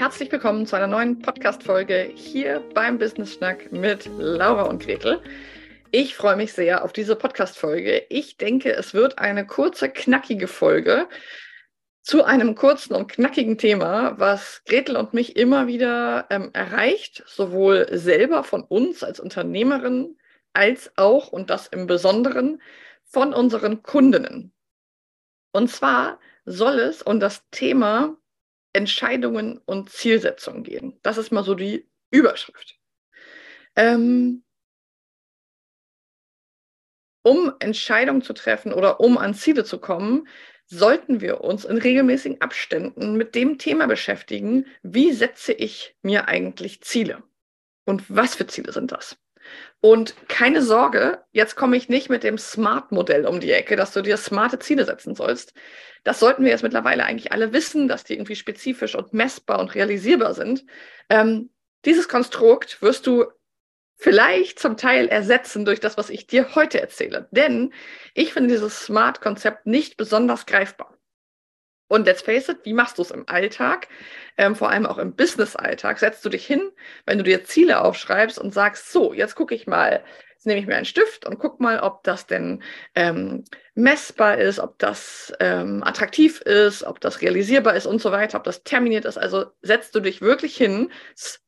herzlich willkommen zu einer neuen Podcast-Folge hier beim Business Schnack mit Laura und Gretel. Ich freue mich sehr auf diese Podcast-Folge. Ich denke, es wird eine kurze, knackige Folge zu einem kurzen und knackigen Thema, was Gretel und mich immer wieder ähm, erreicht, sowohl selber von uns als Unternehmerin als auch, und das im Besonderen, von unseren Kundinnen. Und zwar soll es um das Thema Entscheidungen und Zielsetzungen gehen. Das ist mal so die Überschrift. Ähm, um Entscheidungen zu treffen oder um an Ziele zu kommen, sollten wir uns in regelmäßigen Abständen mit dem Thema beschäftigen, wie setze ich mir eigentlich Ziele? Und was für Ziele sind das? Und keine Sorge, jetzt komme ich nicht mit dem Smart-Modell um die Ecke, dass du dir smarte Ziele setzen sollst. Das sollten wir jetzt mittlerweile eigentlich alle wissen, dass die irgendwie spezifisch und messbar und realisierbar sind. Ähm, dieses Konstrukt wirst du vielleicht zum Teil ersetzen durch das, was ich dir heute erzähle. Denn ich finde dieses Smart-Konzept nicht besonders greifbar. Und let's face it, wie machst du es im Alltag? Ähm, vor allem auch im Business-Alltag. Setzt du dich hin, wenn du dir Ziele aufschreibst und sagst, so, jetzt gucke ich mal, jetzt nehme ich mir einen Stift und guck mal, ob das denn ähm, messbar ist, ob das ähm, attraktiv ist, ob das realisierbar ist und so weiter, ob das terminiert ist. Also setzt du dich wirklich hin,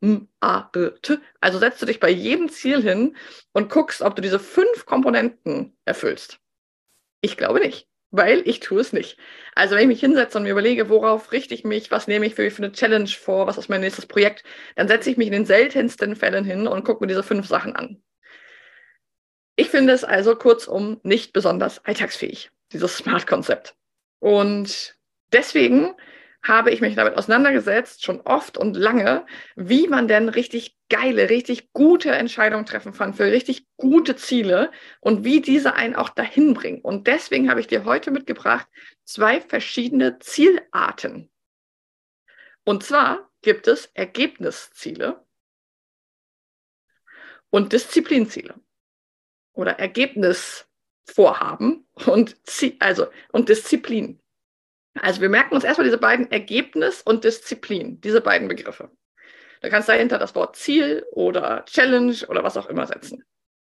also setzt du dich bei jedem Ziel hin und guckst, ob du diese fünf Komponenten erfüllst. Ich glaube nicht weil ich tue es nicht. Also wenn ich mich hinsetze und mir überlege, worauf richte ich mich, was nehme ich für, für eine Challenge vor, was ist mein nächstes Projekt, dann setze ich mich in den seltensten Fällen hin und gucke mir diese fünf Sachen an. Ich finde es also kurzum nicht besonders alltagsfähig, dieses Smart-Konzept. Und deswegen habe ich mich damit auseinandergesetzt, schon oft und lange, wie man denn richtig geile, richtig gute Entscheidungen treffen kann für richtig gute Ziele und wie diese einen auch dahin bringen. Und deswegen habe ich dir heute mitgebracht zwei verschiedene Zielarten. Und zwar gibt es Ergebnisziele und Disziplinziele oder Ergebnisvorhaben und, also, und Disziplin. Also wir merken uns erstmal diese beiden Ergebnis und Disziplin, diese beiden Begriffe. Du kannst dahinter das Wort Ziel oder Challenge oder was auch immer setzen.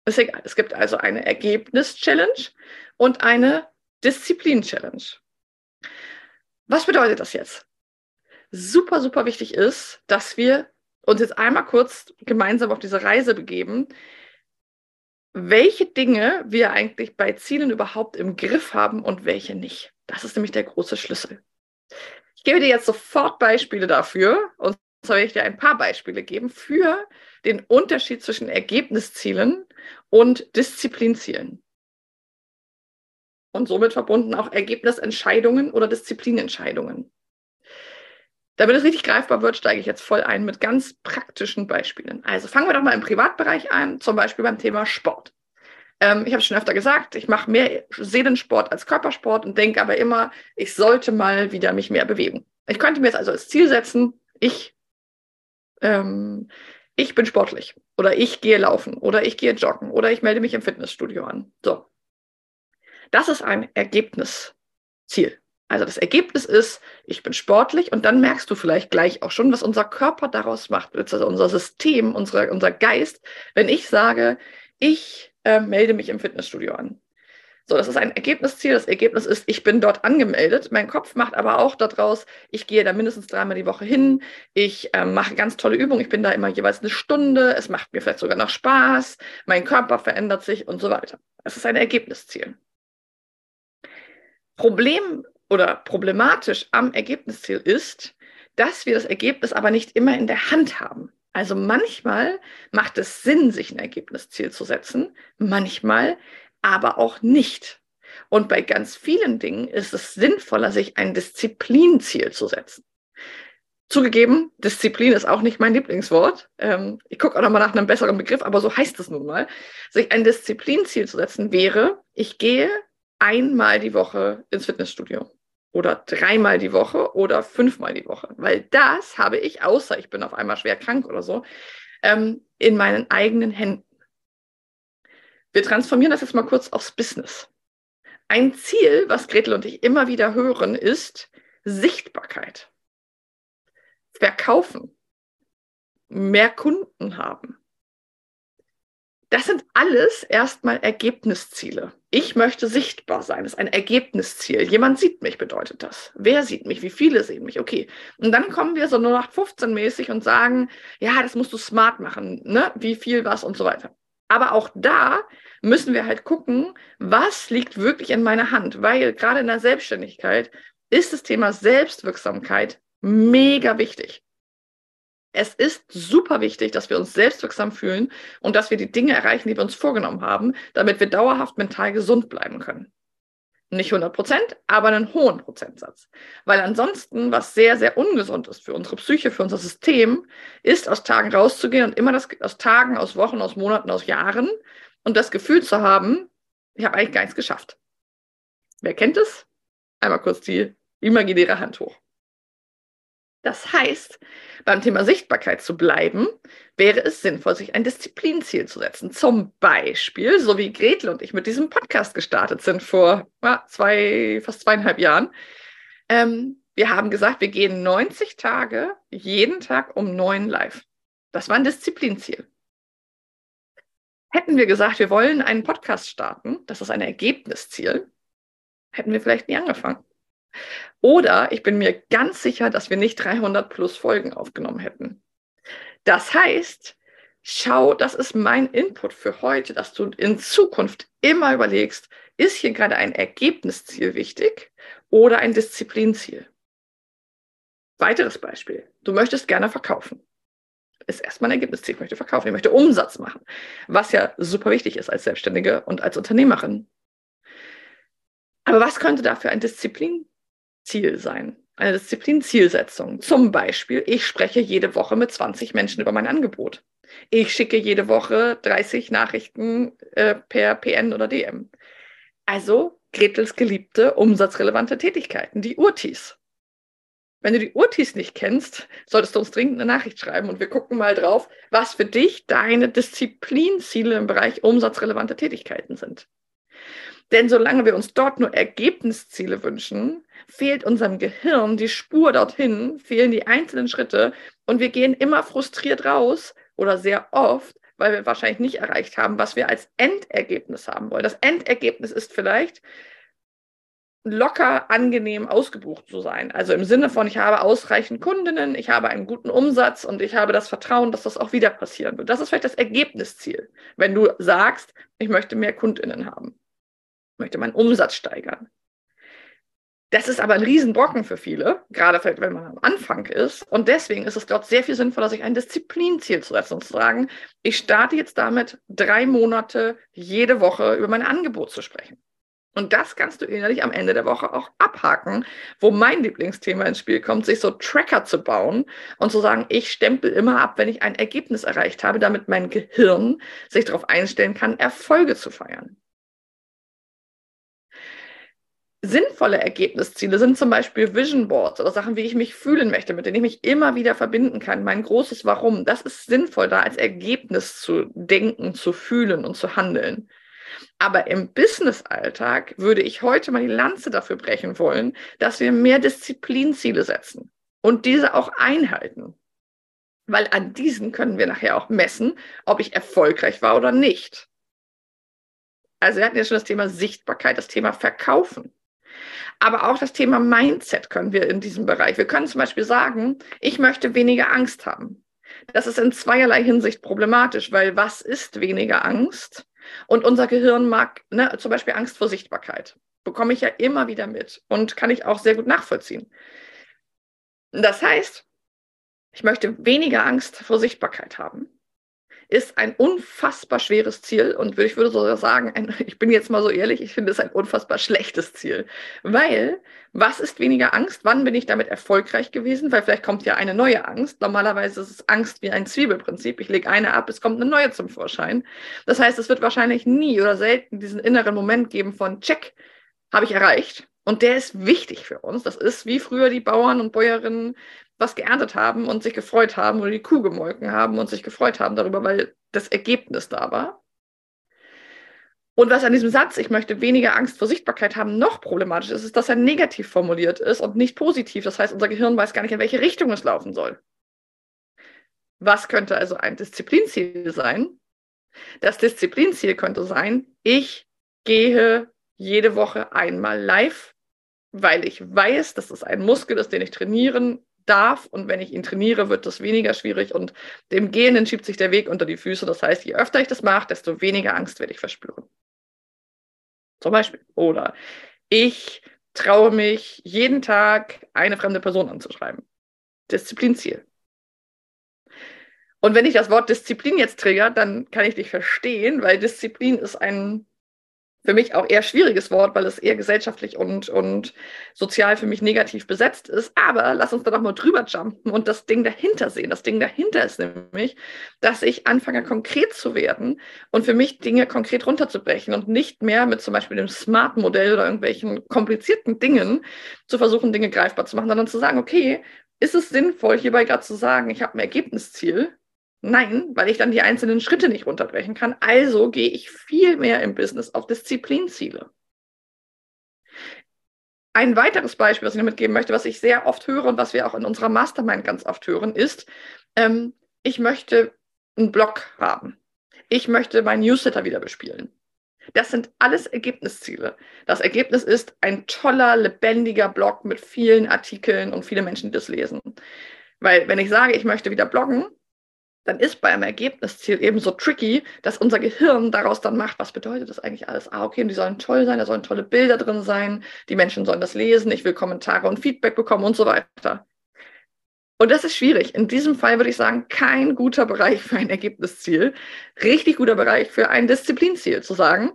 Ist egal. Es gibt also eine Ergebnis-Challenge und eine Disziplin-Challenge. Was bedeutet das jetzt? Super, super wichtig ist, dass wir uns jetzt einmal kurz gemeinsam auf diese Reise begeben, welche Dinge wir eigentlich bei Zielen überhaupt im Griff haben und welche nicht. Das ist nämlich der große Schlüssel. Ich gebe dir jetzt sofort Beispiele dafür und soll ich dir ein paar Beispiele geben für den Unterschied zwischen Ergebniszielen und Disziplinzielen. Und somit verbunden auch Ergebnisentscheidungen oder Disziplinentscheidungen. Damit es richtig greifbar wird, steige ich jetzt voll ein mit ganz praktischen Beispielen. Also fangen wir doch mal im Privatbereich an, zum Beispiel beim Thema Sport. Ähm, ich habe schon öfter gesagt, ich mache mehr Seelensport als Körpersport und denke aber immer, ich sollte mal wieder mich mehr bewegen. Ich könnte mir jetzt also als Ziel setzen, ich, ähm, ich bin sportlich oder ich gehe laufen oder ich gehe joggen oder ich melde mich im Fitnessstudio an. So. Das ist ein Ergebnisziel. Also das Ergebnis ist, ich bin sportlich und dann merkst du vielleicht gleich auch schon, was unser Körper daraus macht, also unser System, unsere, unser Geist, wenn ich sage, ich äh, melde mich im Fitnessstudio an. So, das ist ein Ergebnisziel. Das Ergebnis ist, ich bin dort angemeldet. Mein Kopf macht aber auch daraus, ich gehe da mindestens dreimal die Woche hin. Ich äh, mache ganz tolle Übungen. Ich bin da immer jeweils eine Stunde. Es macht mir vielleicht sogar noch Spaß. Mein Körper verändert sich und so weiter. Das ist ein Ergebnisziel. Problem oder problematisch am Ergebnisziel ist, dass wir das Ergebnis aber nicht immer in der Hand haben. Also manchmal macht es Sinn, sich ein Ergebnisziel zu setzen, manchmal aber auch nicht. Und bei ganz vielen Dingen ist es sinnvoller, sich ein Disziplinziel zu setzen. Zugegeben, Disziplin ist auch nicht mein Lieblingswort. Ähm, ich gucke auch nochmal nach einem besseren Begriff, aber so heißt es nun mal. Sich ein Disziplinziel zu setzen wäre, ich gehe einmal die Woche ins Fitnessstudio oder dreimal die Woche oder fünfmal die Woche. Weil das habe ich, außer ich bin auf einmal schwer krank oder so, ähm, in meinen eigenen Händen. Wir transformieren das jetzt mal kurz aufs Business. Ein Ziel, was Gretel und ich immer wieder hören, ist Sichtbarkeit. verkaufen, mehr Kunden haben. Das sind alles erstmal Ergebnisziele. Ich möchte sichtbar sein. Das ist ein Ergebnisziel. Jemand sieht mich, bedeutet das. Wer sieht mich? Wie viele sehen mich? Okay. Und dann kommen wir so nur nach 15 mäßig und sagen, ja, das musst du smart machen. Ne? Wie viel, was und so weiter. Aber auch da müssen wir halt gucken, was liegt wirklich in meiner Hand. Weil gerade in der Selbstständigkeit ist das Thema Selbstwirksamkeit mega wichtig. Es ist super wichtig, dass wir uns selbstwirksam fühlen und dass wir die Dinge erreichen, die wir uns vorgenommen haben, damit wir dauerhaft mental gesund bleiben können. Nicht 100 Prozent, aber einen hohen Prozentsatz. Weil ansonsten, was sehr, sehr ungesund ist für unsere Psyche, für unser System, ist, aus Tagen rauszugehen und immer das, aus Tagen, aus Wochen, aus Monaten, aus Jahren und das Gefühl zu haben, ich habe eigentlich gar nichts geschafft. Wer kennt es? Einmal kurz die imaginäre Hand hoch. Das heißt, beim Thema Sichtbarkeit zu bleiben, wäre es sinnvoll, sich ein Disziplinziel zu setzen. Zum Beispiel, so wie Gretel und ich mit diesem Podcast gestartet sind vor zwei, fast zweieinhalb Jahren. Ähm, wir haben gesagt, wir gehen 90 Tage jeden Tag um neun live. Das war ein Disziplinziel. Hätten wir gesagt, wir wollen einen Podcast starten, das ist ein Ergebnisziel, hätten wir vielleicht nie angefangen. Oder ich bin mir ganz sicher, dass wir nicht 300 plus Folgen aufgenommen hätten. Das heißt, schau, das ist mein Input für heute, dass du in Zukunft immer überlegst, ist hier gerade ein Ergebnisziel wichtig oder ein Disziplinziel? Weiteres Beispiel. Du möchtest gerne verkaufen. Ist erstmal ein Ergebnisziel. Ich möchte verkaufen. Ich möchte Umsatz machen. Was ja super wichtig ist als Selbstständige und als Unternehmerin. Aber was könnte dafür ein Disziplin Ziel sein. Eine Disziplin-Zielsetzung. Zum Beispiel, ich spreche jede Woche mit 20 Menschen über mein Angebot. Ich schicke jede Woche 30 Nachrichten äh, per PN oder DM. Also Gretels geliebte umsatzrelevante Tätigkeiten, die Urtis. Wenn du die Urtis nicht kennst, solltest du uns dringend eine Nachricht schreiben und wir gucken mal drauf, was für dich deine Disziplinziele im Bereich umsatzrelevante Tätigkeiten sind. Denn solange wir uns dort nur Ergebnisziele wünschen, fehlt unserem Gehirn die Spur dorthin, fehlen die einzelnen Schritte und wir gehen immer frustriert raus oder sehr oft, weil wir wahrscheinlich nicht erreicht haben, was wir als Endergebnis haben wollen. Das Endergebnis ist vielleicht locker angenehm ausgebucht zu sein. Also im Sinne von, ich habe ausreichend Kundinnen, ich habe einen guten Umsatz und ich habe das Vertrauen, dass das auch wieder passieren wird. Das ist vielleicht das Ergebnisziel, wenn du sagst, ich möchte mehr Kundinnen haben möchte meinen Umsatz steigern. Das ist aber ein Riesenbrocken für viele, gerade wenn man am Anfang ist. Und deswegen ist es dort sehr viel sinnvoller, sich ein Disziplinziel zu setzen und zu sagen, ich starte jetzt damit, drei Monate jede Woche über mein Angebot zu sprechen. Und das kannst du innerlich am Ende der Woche auch abhaken, wo mein Lieblingsthema ins Spiel kommt, sich so Tracker zu bauen und zu sagen, ich stempel immer ab, wenn ich ein Ergebnis erreicht habe, damit mein Gehirn sich darauf einstellen kann, Erfolge zu feiern sinnvolle Ergebnisziele sind zum Beispiel Vision Boards oder Sachen, wie ich mich fühlen möchte, mit denen ich mich immer wieder verbinden kann. Mein großes Warum. Das ist sinnvoll, da als Ergebnis zu denken, zu fühlen und zu handeln. Aber im Business-Alltag würde ich heute mal die Lanze dafür brechen wollen, dass wir mehr Disziplinziele setzen und diese auch einhalten. Weil an diesen können wir nachher auch messen, ob ich erfolgreich war oder nicht. Also wir hatten ja schon das Thema Sichtbarkeit, das Thema Verkaufen. Aber auch das Thema Mindset können wir in diesem Bereich. Wir können zum Beispiel sagen, ich möchte weniger Angst haben. Das ist in zweierlei Hinsicht problematisch, weil was ist weniger Angst? Und unser Gehirn mag ne, zum Beispiel Angst vor Sichtbarkeit. Bekomme ich ja immer wieder mit und kann ich auch sehr gut nachvollziehen. Das heißt, ich möchte weniger Angst vor Sichtbarkeit haben ist ein unfassbar schweres Ziel und ich würde sogar sagen, ein, ich bin jetzt mal so ehrlich, ich finde es ein unfassbar schlechtes Ziel. Weil, was ist weniger Angst? Wann bin ich damit erfolgreich gewesen? Weil vielleicht kommt ja eine neue Angst. Normalerweise ist es Angst wie ein Zwiebelprinzip. Ich lege eine ab, es kommt eine neue zum Vorschein. Das heißt, es wird wahrscheinlich nie oder selten diesen inneren Moment geben von Check, habe ich erreicht. Und der ist wichtig für uns. Das ist wie früher die Bauern und Bäuerinnen was geerntet haben und sich gefreut haben oder die Kuh gemolken haben und sich gefreut haben darüber, weil das Ergebnis da war. Und was an diesem Satz, ich möchte weniger Angst vor Sichtbarkeit haben, noch problematisch ist, ist, dass er negativ formuliert ist und nicht positiv. Das heißt, unser Gehirn weiß gar nicht, in welche Richtung es laufen soll. Was könnte also ein Disziplinziel sein? Das Disziplinziel könnte sein, ich gehe jede Woche einmal live, weil ich weiß, dass es ein Muskel ist, den ich trainieren darf. Und wenn ich ihn trainiere, wird das weniger schwierig und dem Gehenden schiebt sich der Weg unter die Füße. Das heißt, je öfter ich das mache, desto weniger Angst werde ich verspüren. Zum Beispiel. Oder ich traue mich jeden Tag eine fremde Person anzuschreiben. Disziplinziel. Und wenn ich das Wort Disziplin jetzt trigger, dann kann ich dich verstehen, weil Disziplin ist ein für mich auch eher schwieriges Wort, weil es eher gesellschaftlich und, und sozial für mich negativ besetzt ist. Aber lass uns da doch mal drüber jumpen und das Ding dahinter sehen. Das Ding dahinter ist nämlich, dass ich anfange, konkret zu werden und für mich Dinge konkret runterzubrechen und nicht mehr mit zum Beispiel dem Smart-Modell oder irgendwelchen komplizierten Dingen zu versuchen, Dinge greifbar zu machen, sondern zu sagen, okay, ist es sinnvoll, hierbei gerade zu sagen, ich habe ein Ergebnisziel Nein, weil ich dann die einzelnen Schritte nicht runterbrechen kann. Also gehe ich viel mehr im Business auf Disziplinziele. Ein weiteres Beispiel, was ich mitgeben möchte, was ich sehr oft höre und was wir auch in unserer Mastermind ganz oft hören, ist, ähm, ich möchte einen Blog haben. Ich möchte meinen Newsletter wieder bespielen. Das sind alles Ergebnisziele. Das Ergebnis ist ein toller, lebendiger Blog mit vielen Artikeln und viele Menschen, die das lesen. Weil wenn ich sage, ich möchte wieder bloggen, dann ist bei einem Ergebnisziel eben so tricky, dass unser Gehirn daraus dann macht, was bedeutet das eigentlich alles? Ah, okay, und die sollen toll sein, da sollen tolle Bilder drin sein, die Menschen sollen das lesen, ich will Kommentare und Feedback bekommen und so weiter. Und das ist schwierig. In diesem Fall würde ich sagen, kein guter Bereich für ein Ergebnisziel. Richtig guter Bereich für ein Disziplinziel, zu sagen,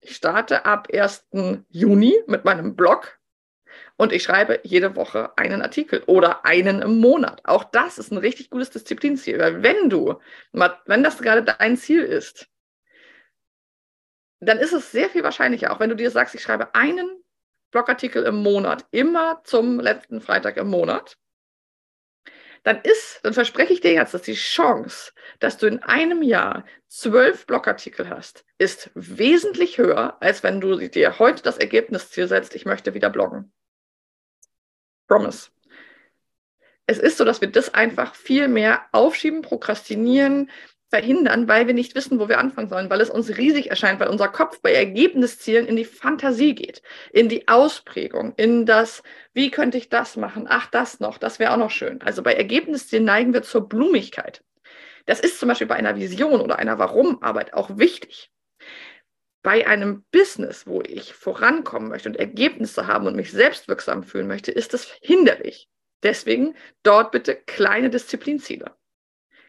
ich starte ab 1. Juni mit meinem Blog und ich schreibe jede Woche einen Artikel oder einen im Monat. Auch das ist ein richtig gutes Disziplinziel, weil wenn du, wenn das gerade dein Ziel ist, dann ist es sehr viel wahrscheinlicher, auch wenn du dir sagst, ich schreibe einen Blogartikel im Monat, immer zum letzten Freitag im Monat, dann ist, dann verspreche ich dir jetzt, dass die Chance, dass du in einem Jahr zwölf Blogartikel hast, ist wesentlich höher, als wenn du dir heute das Ergebnisziel setzt, ich möchte wieder bloggen. Promise. Es ist so, dass wir das einfach viel mehr aufschieben, prokrastinieren, verhindern, weil wir nicht wissen, wo wir anfangen sollen, weil es uns riesig erscheint, weil unser Kopf bei Ergebniszielen in die Fantasie geht, in die Ausprägung, in das, wie könnte ich das machen? Ach, das noch, das wäre auch noch schön. Also bei Ergebniszielen neigen wir zur Blumigkeit. Das ist zum Beispiel bei einer Vision oder einer Warum-Arbeit auch wichtig bei einem Business, wo ich vorankommen möchte und Ergebnisse haben und mich selbstwirksam fühlen möchte, ist es hinderlich. Deswegen dort bitte kleine Disziplinziele.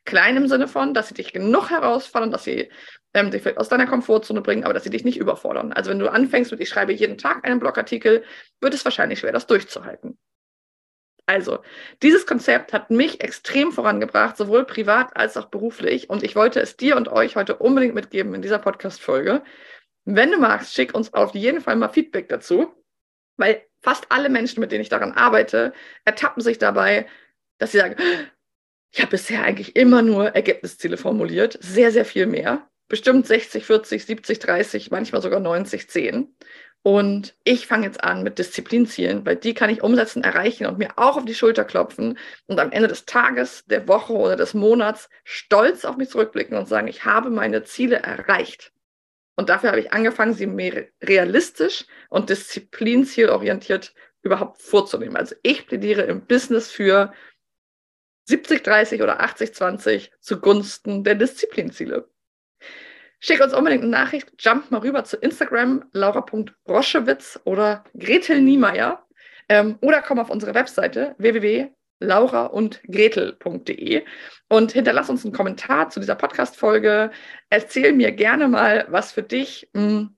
Klein im Sinne von, dass sie dich genug herausfordern, dass sie ähm, dich aus deiner Komfortzone bringen, aber dass sie dich nicht überfordern. Also wenn du anfängst mit, ich schreibe jeden Tag einen Blogartikel, wird es wahrscheinlich schwer, das durchzuhalten. Also, dieses Konzept hat mich extrem vorangebracht, sowohl privat als auch beruflich. Und ich wollte es dir und euch heute unbedingt mitgeben in dieser Podcast-Folge. Wenn du magst, schick uns auf jeden Fall mal Feedback dazu, weil fast alle Menschen, mit denen ich daran arbeite, ertappen sich dabei, dass sie sagen, ich habe bisher eigentlich immer nur Ergebnisziele formuliert, sehr, sehr viel mehr. Bestimmt 60, 40, 70, 30, manchmal sogar 90, 10. Und ich fange jetzt an mit Disziplinzielen, weil die kann ich umsetzen, erreichen und mir auch auf die Schulter klopfen und am Ende des Tages, der Woche oder des Monats stolz auf mich zurückblicken und sagen, ich habe meine Ziele erreicht. Und dafür habe ich angefangen, sie mehr realistisch und disziplinzielorientiert überhaupt vorzunehmen. Also ich plädiere im Business für 70-30 oder 80-20 zugunsten der Disziplinziele. Schick uns unbedingt eine Nachricht, jump mal rüber zu Instagram, laura.roschewitz oder Gretel Niemeyer ähm, oder komm auf unsere Webseite www laura und gretel.de und hinterlass uns einen Kommentar zu dieser Podcast-Folge. Erzähl mir gerne mal, was für dich, hm,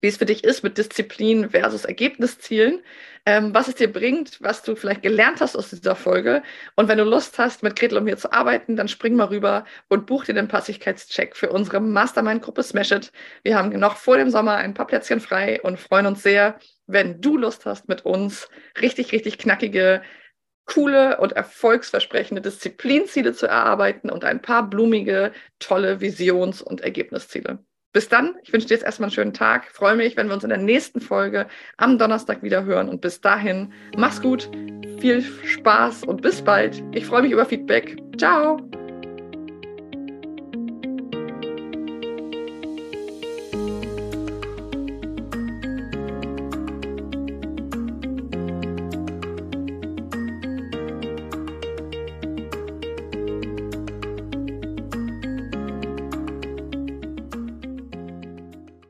wie es für dich ist mit Disziplin versus Ergebniszielen, ähm, was es dir bringt, was du vielleicht gelernt hast aus dieser Folge. Und wenn du Lust hast, mit Gretel und mir zu arbeiten, dann spring mal rüber und buch dir den Passigkeitscheck für unsere Mastermind-Gruppe Smash It. Wir haben noch vor dem Sommer ein paar Plätzchen frei und freuen uns sehr, wenn du Lust hast, mit uns richtig, richtig knackige coole und erfolgsversprechende Disziplinziele zu erarbeiten und ein paar blumige, tolle Visions- und Ergebnisziele. bis dann. Ich wünsche dir jetzt erstmal einen schönen Tag. Freue mich, wenn wir uns in der nächsten Folge am Donnerstag wieder hören. Und bis dahin, mach's gut, viel Spaß und bis bald. Ich freue mich über Feedback. Ciao.